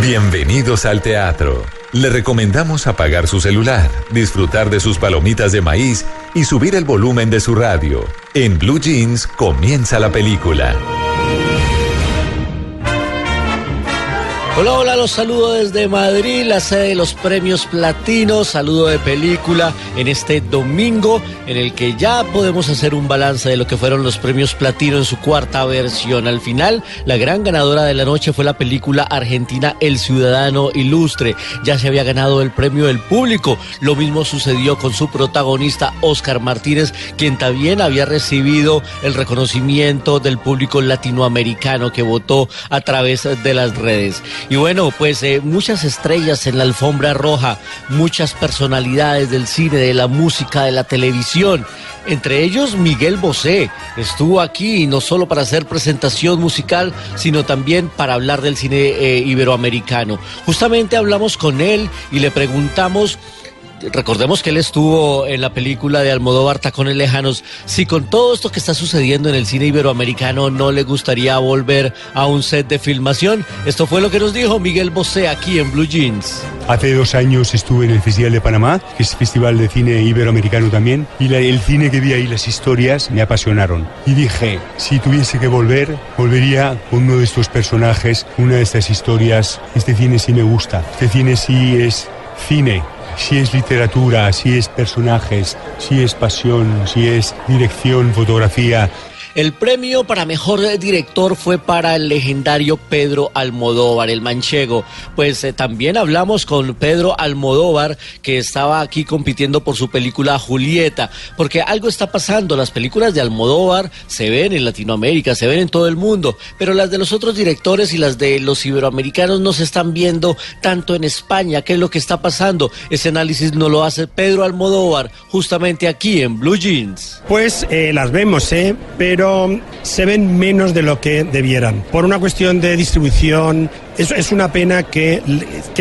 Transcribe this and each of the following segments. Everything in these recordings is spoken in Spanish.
Bienvenidos al teatro. Le recomendamos apagar su celular, disfrutar de sus palomitas de maíz y subir el volumen de su radio. En Blue Jeans comienza la película. Hola, hola, los saludo desde Madrid, la sede de los premios Platino, saludo de película en este domingo en el que ya podemos hacer un balance de lo que fueron los premios Platino en su cuarta versión. Al final, la gran ganadora de la noche fue la película argentina El Ciudadano Ilustre. Ya se había ganado el premio del público. Lo mismo sucedió con su protagonista Oscar Martínez, quien también había recibido el reconocimiento del público latinoamericano que votó a través de las redes. Y bueno, pues eh, muchas estrellas en la alfombra roja, muchas personalidades del cine, de la música, de la televisión. Entre ellos Miguel Bosé estuvo aquí no solo para hacer presentación musical, sino también para hablar del cine eh, iberoamericano. Justamente hablamos con él y le preguntamos recordemos que él estuvo en la película de Almodóvar Tacones Lejanos. Si con todo esto que está sucediendo en el cine iberoamericano no le gustaría volver a un set de filmación, esto fue lo que nos dijo Miguel Bosé aquí en Blue Jeans. Hace dos años estuve en el Festival de Panamá, que es festival de cine iberoamericano también, y el cine que vi ahí, las historias, me apasionaron. Y dije, si tuviese que volver, volvería con uno de estos personajes, una de estas historias. Este cine sí me gusta, este cine sí es cine si es literatura, si es personajes, si es pasión, si es dirección, fotografía, el premio para mejor director fue para el legendario Pedro Almodóvar, el manchego. Pues eh, también hablamos con Pedro Almodóvar, que estaba aquí compitiendo por su película Julieta, porque algo está pasando. Las películas de Almodóvar se ven en Latinoamérica, se ven en todo el mundo, pero las de los otros directores y las de los iberoamericanos no se están viendo tanto en España. ¿Qué es lo que está pasando? Ese análisis no lo hace Pedro Almodóvar, justamente aquí en Blue Jeans. Pues eh, las vemos, ¿eh? Pero se ven menos de lo que debieran. Por una cuestión de distribución, es, una pena que,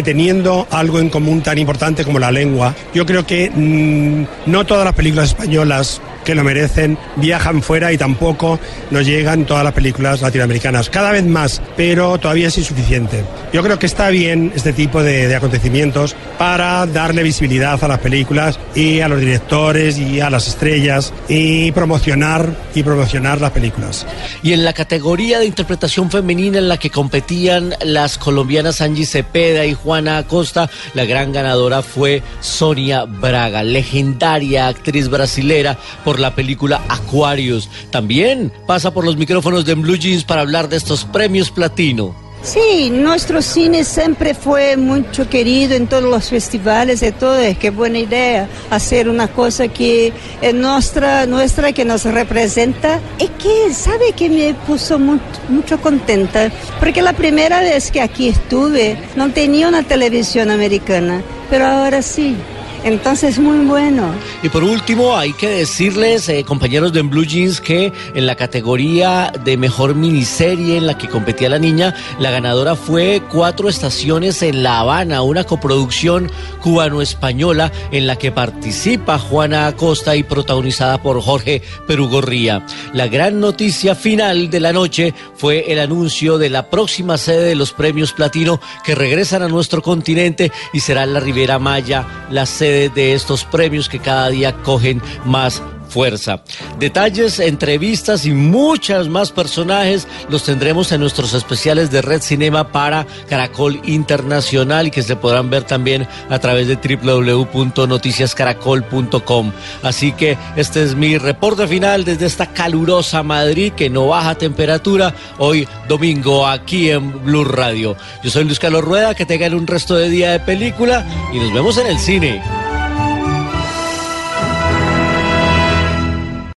teniendo algo en común tan importante como la lengua, yo creo que mmm, no todas las películas españolas que lo merecen viajan fuera y tampoco nos llegan todas las películas latinoamericanas. Cada vez más, pero todavía es insuficiente. Yo creo que está bien este tipo de, de acontecimientos para darle visibilidad a las películas y a los directores y a las estrellas y promocionar y promocionar las películas. Y en la categoría de interpretación femenina en la que competían las colombianas Angie Cepeda y Juana Acosta, la gran ganadora fue Sonia Braga, legendaria actriz brasilera por la película Aquarius. También pasa por los micrófonos de Blue Jeans para hablar de estos premios platino. Sí, nuestro cine siempre fue mucho querido en todos los festivales y todo. Es que buena idea hacer una cosa que es nuestra, nuestra que nos representa. Es que, ¿sabe que me puso mucho, mucho contenta? Porque la primera vez que aquí estuve no tenía una televisión americana, pero ahora sí. Entonces, muy bueno. Y por último, hay que decirles, eh, compañeros de Blue Jeans, que en la categoría de mejor miniserie en la que competía la niña, la ganadora fue Cuatro Estaciones en La Habana, una coproducción cubano-española en la que participa Juana Acosta y protagonizada por Jorge Perugorría. La gran noticia final de la noche fue el anuncio de la próxima sede de los premios Platino que regresan a nuestro continente y será la Ribera Maya, la de estos premios que cada día cogen más fuerza. Detalles, entrevistas y muchas más personajes los tendremos en nuestros especiales de Red Cinema para Caracol Internacional y que se podrán ver también a través de www.noticiascaracol.com. Así que este es mi reporte final desde esta calurosa Madrid que no baja temperatura hoy domingo aquí en Blue Radio. Yo soy Luis Carlos Rueda, que tengan un resto de día de película y nos vemos en el cine.